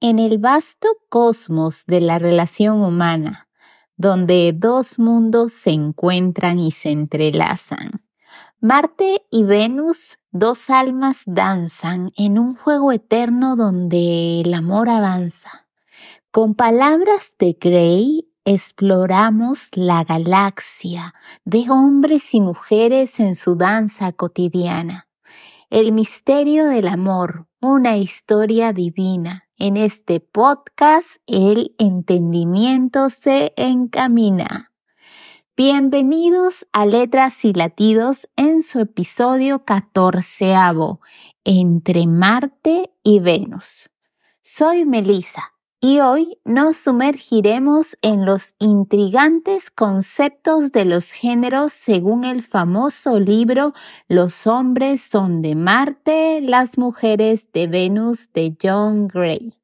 En el vasto cosmos de la relación humana, donde dos mundos se encuentran y se entrelazan, Marte y Venus, dos almas danzan en un juego eterno donde el amor avanza. Con palabras de Gray exploramos la galaxia de hombres y mujeres en su danza cotidiana. El misterio del amor, una historia divina. En este podcast el entendimiento se encamina. Bienvenidos a Letras y Latidos en su episodio catorceavo, Entre Marte y Venus. Soy Melissa y hoy nos sumergiremos en los intrigantes conceptos de los géneros según el famoso libro Los hombres son de Marte, las mujeres de Venus de John Gray.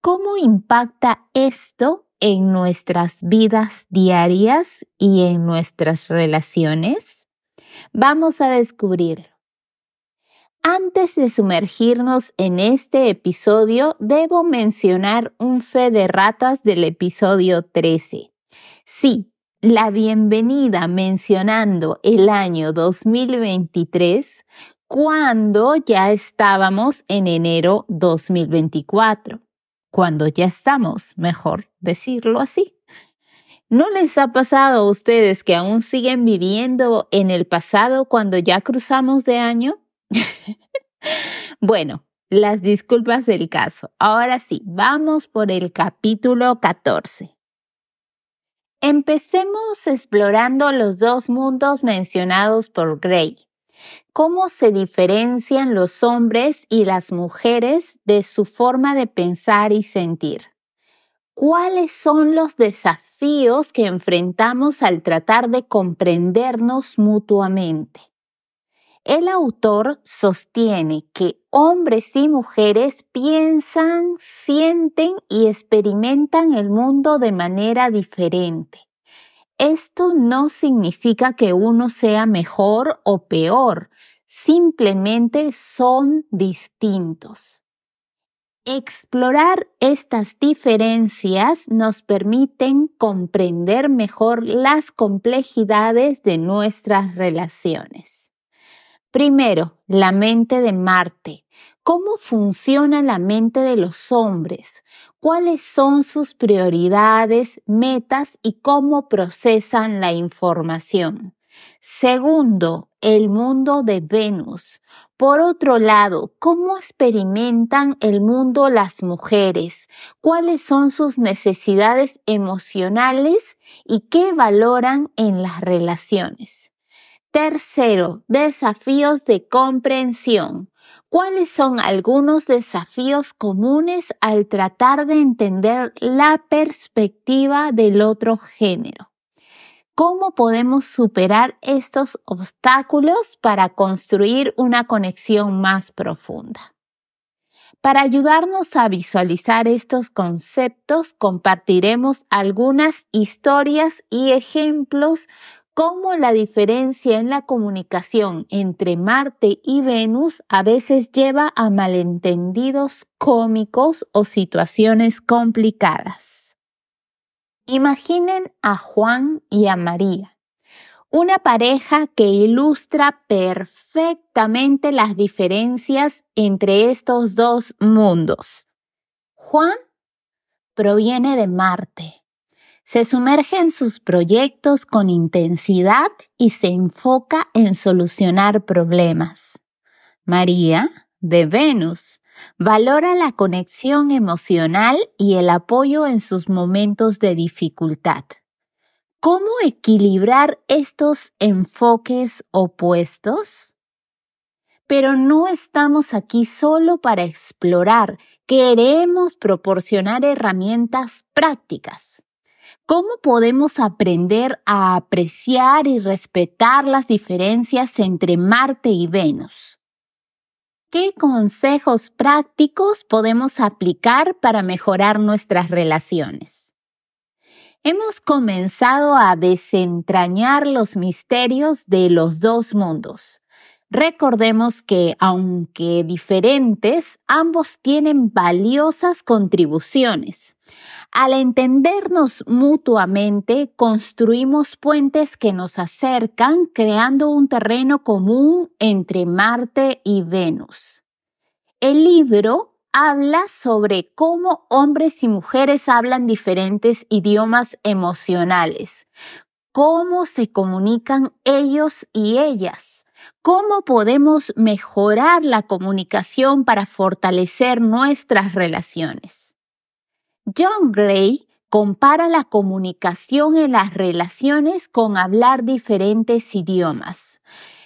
¿Cómo impacta esto en nuestras vidas diarias y en nuestras relaciones? Vamos a descubrirlo. Antes de sumergirnos en este episodio, debo mencionar un fe de ratas del episodio 13. Sí, la bienvenida mencionando el año 2023 cuando ya estábamos en enero 2024. Cuando ya estamos, mejor decirlo así. ¿No les ha pasado a ustedes que aún siguen viviendo en el pasado cuando ya cruzamos de año? bueno, las disculpas del caso. Ahora sí, vamos por el capítulo 14. Empecemos explorando los dos mundos mencionados por Gray. ¿Cómo se diferencian los hombres y las mujeres de su forma de pensar y sentir? ¿Cuáles son los desafíos que enfrentamos al tratar de comprendernos mutuamente? El autor sostiene que hombres y mujeres piensan, sienten y experimentan el mundo de manera diferente. Esto no significa que uno sea mejor o peor, simplemente son distintos. Explorar estas diferencias nos permiten comprender mejor las complejidades de nuestras relaciones. Primero, la mente de Marte. ¿Cómo funciona la mente de los hombres? ¿Cuáles son sus prioridades, metas y cómo procesan la información? Segundo, el mundo de Venus. Por otro lado, ¿cómo experimentan el mundo las mujeres? ¿Cuáles son sus necesidades emocionales y qué valoran en las relaciones? Tercero, desafíos de comprensión. ¿Cuáles son algunos desafíos comunes al tratar de entender la perspectiva del otro género? ¿Cómo podemos superar estos obstáculos para construir una conexión más profunda? Para ayudarnos a visualizar estos conceptos, compartiremos algunas historias y ejemplos cómo la diferencia en la comunicación entre Marte y Venus a veces lleva a malentendidos cómicos o situaciones complicadas. Imaginen a Juan y a María, una pareja que ilustra perfectamente las diferencias entre estos dos mundos. Juan proviene de Marte se sumerge en sus proyectos con intensidad y se enfoca en solucionar problemas. María, de Venus, valora la conexión emocional y el apoyo en sus momentos de dificultad. ¿Cómo equilibrar estos enfoques opuestos? Pero no estamos aquí solo para explorar, queremos proporcionar herramientas prácticas. ¿Cómo podemos aprender a apreciar y respetar las diferencias entre Marte y Venus? ¿Qué consejos prácticos podemos aplicar para mejorar nuestras relaciones? Hemos comenzado a desentrañar los misterios de los dos mundos. Recordemos que, aunque diferentes, ambos tienen valiosas contribuciones. Al entendernos mutuamente, construimos puentes que nos acercan, creando un terreno común entre Marte y Venus. El libro habla sobre cómo hombres y mujeres hablan diferentes idiomas emocionales, cómo se comunican ellos y ellas, cómo podemos mejorar la comunicación para fortalecer nuestras relaciones. John Gray compara la comunicación en las relaciones con hablar diferentes idiomas.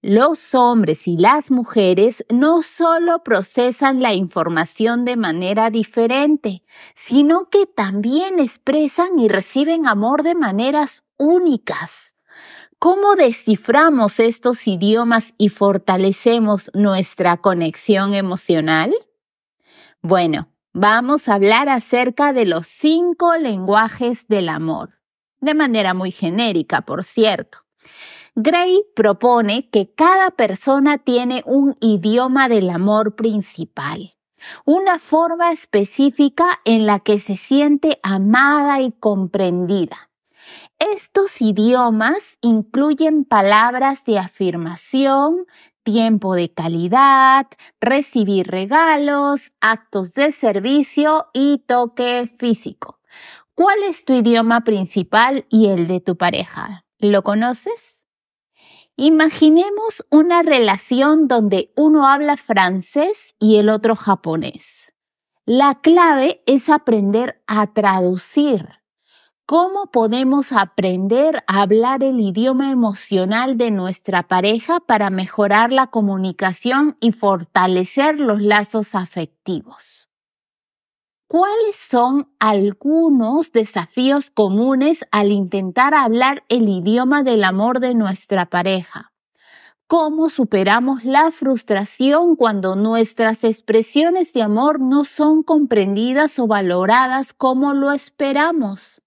Los hombres y las mujeres no solo procesan la información de manera diferente, sino que también expresan y reciben amor de maneras únicas. ¿Cómo desciframos estos idiomas y fortalecemos nuestra conexión emocional? Bueno, vamos a hablar acerca de los cinco lenguajes del amor, de manera muy genérica, por cierto. Gray propone que cada persona tiene un idioma del amor principal, una forma específica en la que se siente amada y comprendida. Estos idiomas incluyen palabras de afirmación, tiempo de calidad, recibir regalos, actos de servicio y toque físico. ¿Cuál es tu idioma principal y el de tu pareja? ¿Lo conoces? Imaginemos una relación donde uno habla francés y el otro japonés. La clave es aprender a traducir ¿Cómo podemos aprender a hablar el idioma emocional de nuestra pareja para mejorar la comunicación y fortalecer los lazos afectivos? ¿Cuáles son algunos desafíos comunes al intentar hablar el idioma del amor de nuestra pareja? ¿Cómo superamos la frustración cuando nuestras expresiones de amor no son comprendidas o valoradas como lo esperamos?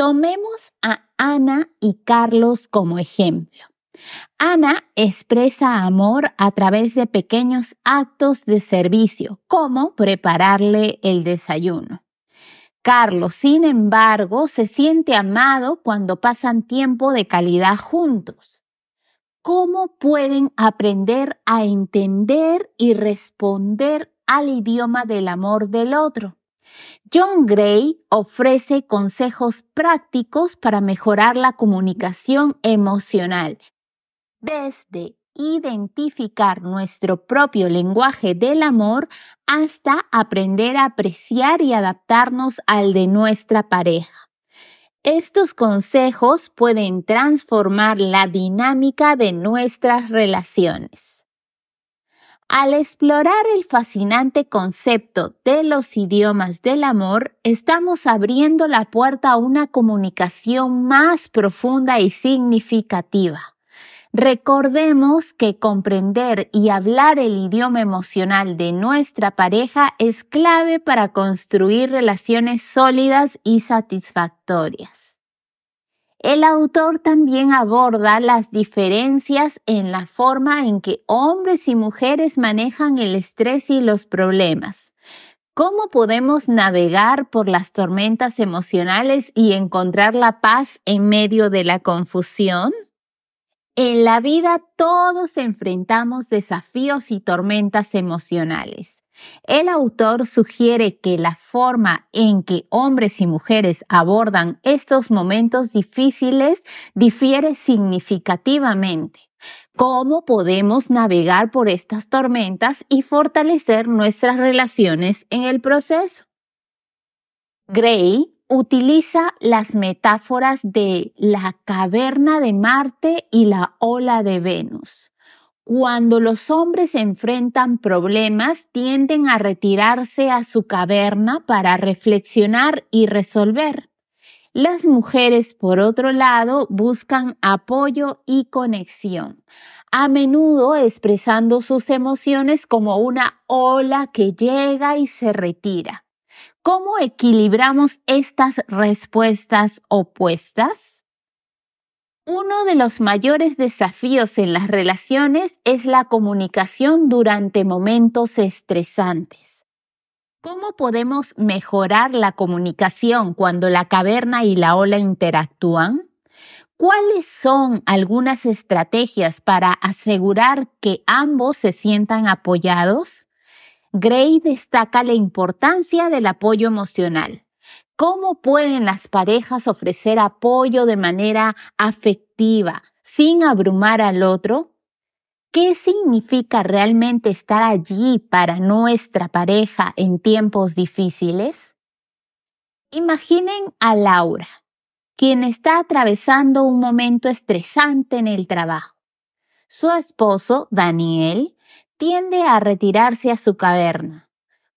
Tomemos a Ana y Carlos como ejemplo. Ana expresa amor a través de pequeños actos de servicio, como prepararle el desayuno. Carlos, sin embargo, se siente amado cuando pasan tiempo de calidad juntos. ¿Cómo pueden aprender a entender y responder al idioma del amor del otro? John Gray ofrece consejos prácticos para mejorar la comunicación emocional, desde identificar nuestro propio lenguaje del amor hasta aprender a apreciar y adaptarnos al de nuestra pareja. Estos consejos pueden transformar la dinámica de nuestras relaciones. Al explorar el fascinante concepto de los idiomas del amor, estamos abriendo la puerta a una comunicación más profunda y significativa. Recordemos que comprender y hablar el idioma emocional de nuestra pareja es clave para construir relaciones sólidas y satisfactorias. El autor también aborda las diferencias en la forma en que hombres y mujeres manejan el estrés y los problemas. ¿Cómo podemos navegar por las tormentas emocionales y encontrar la paz en medio de la confusión? En la vida todos enfrentamos desafíos y tormentas emocionales. El autor sugiere que la forma en que hombres y mujeres abordan estos momentos difíciles difiere significativamente. ¿Cómo podemos navegar por estas tormentas y fortalecer nuestras relaciones en el proceso? Gray utiliza las metáforas de la caverna de Marte y la ola de Venus cuando los hombres enfrentan problemas, tienden a retirarse a su caverna para reflexionar y resolver. Las mujeres, por otro lado, buscan apoyo y conexión, a menudo expresando sus emociones como una ola que llega y se retira. ¿Cómo equilibramos estas respuestas opuestas? Uno de los mayores desafíos en las relaciones es la comunicación durante momentos estresantes. ¿Cómo podemos mejorar la comunicación cuando la caverna y la ola interactúan? ¿Cuáles son algunas estrategias para asegurar que ambos se sientan apoyados? Gray destaca la importancia del apoyo emocional. ¿Cómo pueden las parejas ofrecer apoyo de manera afectiva sin abrumar al otro? ¿Qué significa realmente estar allí para nuestra pareja en tiempos difíciles? Imaginen a Laura, quien está atravesando un momento estresante en el trabajo. Su esposo, Daniel, tiende a retirarse a su caverna.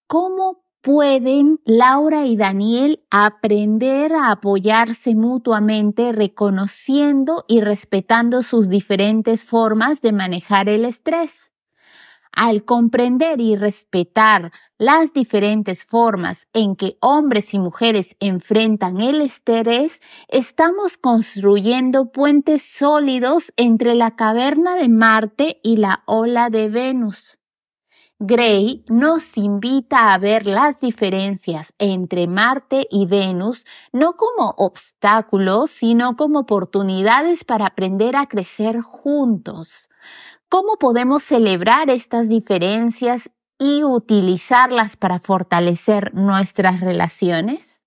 ¿Cómo pueden Laura y Daniel aprender a apoyarse mutuamente reconociendo y respetando sus diferentes formas de manejar el estrés. Al comprender y respetar las diferentes formas en que hombres y mujeres enfrentan el estrés, estamos construyendo puentes sólidos entre la caverna de Marte y la ola de Venus. Gray nos invita a ver las diferencias entre Marte y Venus no como obstáculos, sino como oportunidades para aprender a crecer juntos. ¿Cómo podemos celebrar estas diferencias y utilizarlas para fortalecer nuestras relaciones?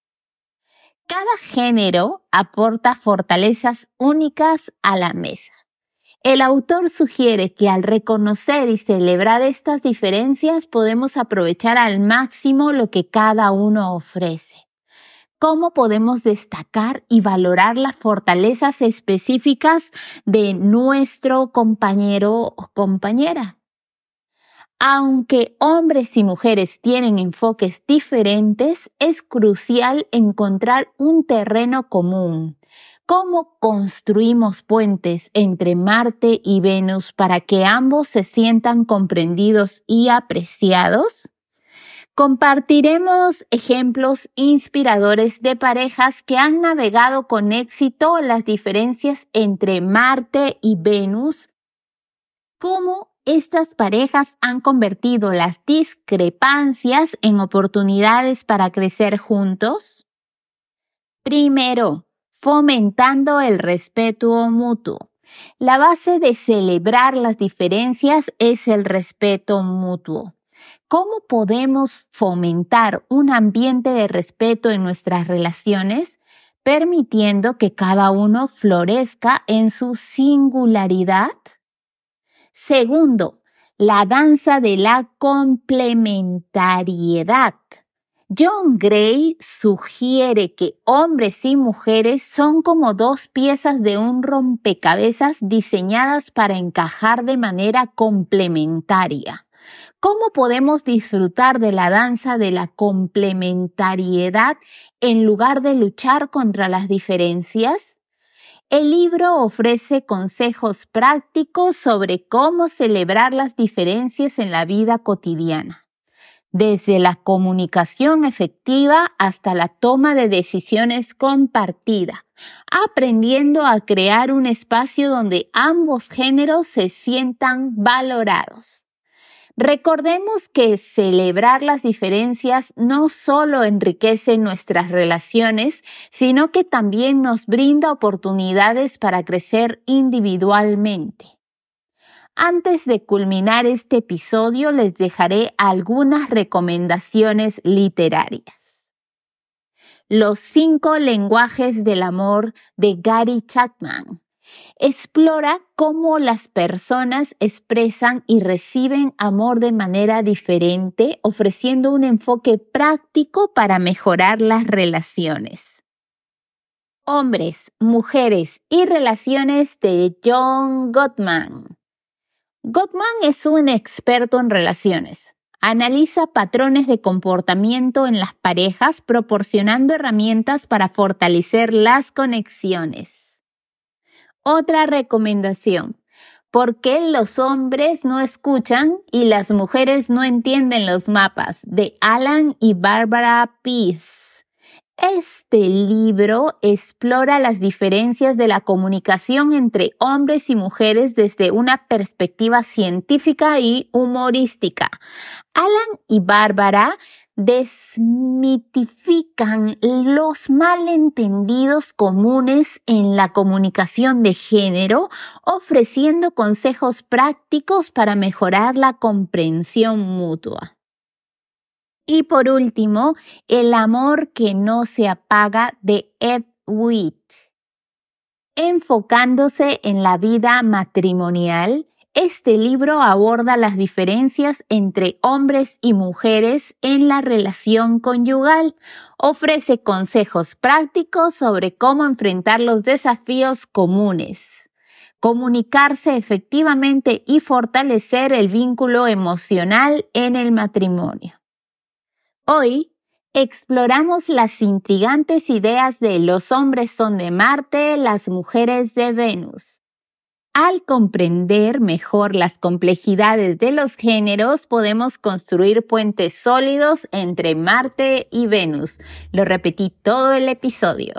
Cada género aporta fortalezas únicas a la mesa. El autor sugiere que al reconocer y celebrar estas diferencias podemos aprovechar al máximo lo que cada uno ofrece. ¿Cómo podemos destacar y valorar las fortalezas específicas de nuestro compañero o compañera? Aunque hombres y mujeres tienen enfoques diferentes, es crucial encontrar un terreno común ¿Cómo construimos puentes entre Marte y Venus para que ambos se sientan comprendidos y apreciados? Compartiremos ejemplos inspiradores de parejas que han navegado con éxito las diferencias entre Marte y Venus, cómo estas parejas han convertido las discrepancias en oportunidades para crecer juntos. Primero, fomentando el respeto mutuo. La base de celebrar las diferencias es el respeto mutuo. ¿Cómo podemos fomentar un ambiente de respeto en nuestras relaciones, permitiendo que cada uno florezca en su singularidad? Segundo, la danza de la complementariedad. John Gray sugiere que hombres y mujeres son como dos piezas de un rompecabezas diseñadas para encajar de manera complementaria. ¿Cómo podemos disfrutar de la danza de la complementariedad en lugar de luchar contra las diferencias? El libro ofrece consejos prácticos sobre cómo celebrar las diferencias en la vida cotidiana desde la comunicación efectiva hasta la toma de decisiones compartida, aprendiendo a crear un espacio donde ambos géneros se sientan valorados. Recordemos que celebrar las diferencias no solo enriquece nuestras relaciones, sino que también nos brinda oportunidades para crecer individualmente. Antes de culminar este episodio les dejaré algunas recomendaciones literarias. Los cinco lenguajes del amor de Gary Chapman explora cómo las personas expresan y reciben amor de manera diferente, ofreciendo un enfoque práctico para mejorar las relaciones. Hombres, mujeres y relaciones de John Gottman. Gottman es un experto en relaciones. Analiza patrones de comportamiento en las parejas proporcionando herramientas para fortalecer las conexiones. Otra recomendación. ¿Por qué los hombres no escuchan y las mujeres no entienden los mapas? de Alan y Barbara Peace. Este libro explora las diferencias de la comunicación entre hombres y mujeres desde una perspectiva científica y humorística. Alan y Bárbara desmitifican los malentendidos comunes en la comunicación de género, ofreciendo consejos prácticos para mejorar la comprensión mutua. Y por último, El amor que no se apaga de Ed Witt. Enfocándose en la vida matrimonial, este libro aborda las diferencias entre hombres y mujeres en la relación conyugal. Ofrece consejos prácticos sobre cómo enfrentar los desafíos comunes, comunicarse efectivamente y fortalecer el vínculo emocional en el matrimonio. Hoy exploramos las intrigantes ideas de los hombres son de Marte, las mujeres de Venus. Al comprender mejor las complejidades de los géneros, podemos construir puentes sólidos entre Marte y Venus. Lo repetí todo el episodio.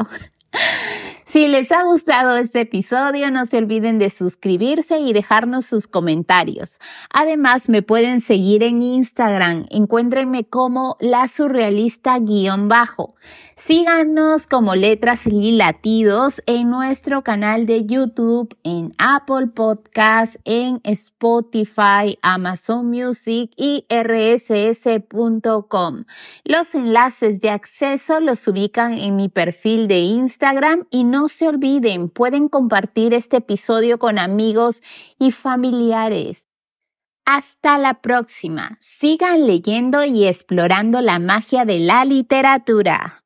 Si les ha gustado este episodio, no se olviden de suscribirse y dejarnos sus comentarios. Además, me pueden seguir en Instagram. Encuéntrenme como la surrealista guion bajo. Síganos como letras y latidos en nuestro canal de YouTube, en Apple Podcast, en Spotify, Amazon Music y rss.com. Los enlaces de acceso los ubican en mi perfil de Instagram y no no se olviden, pueden compartir este episodio con amigos y familiares. Hasta la próxima. Sigan leyendo y explorando la magia de la literatura.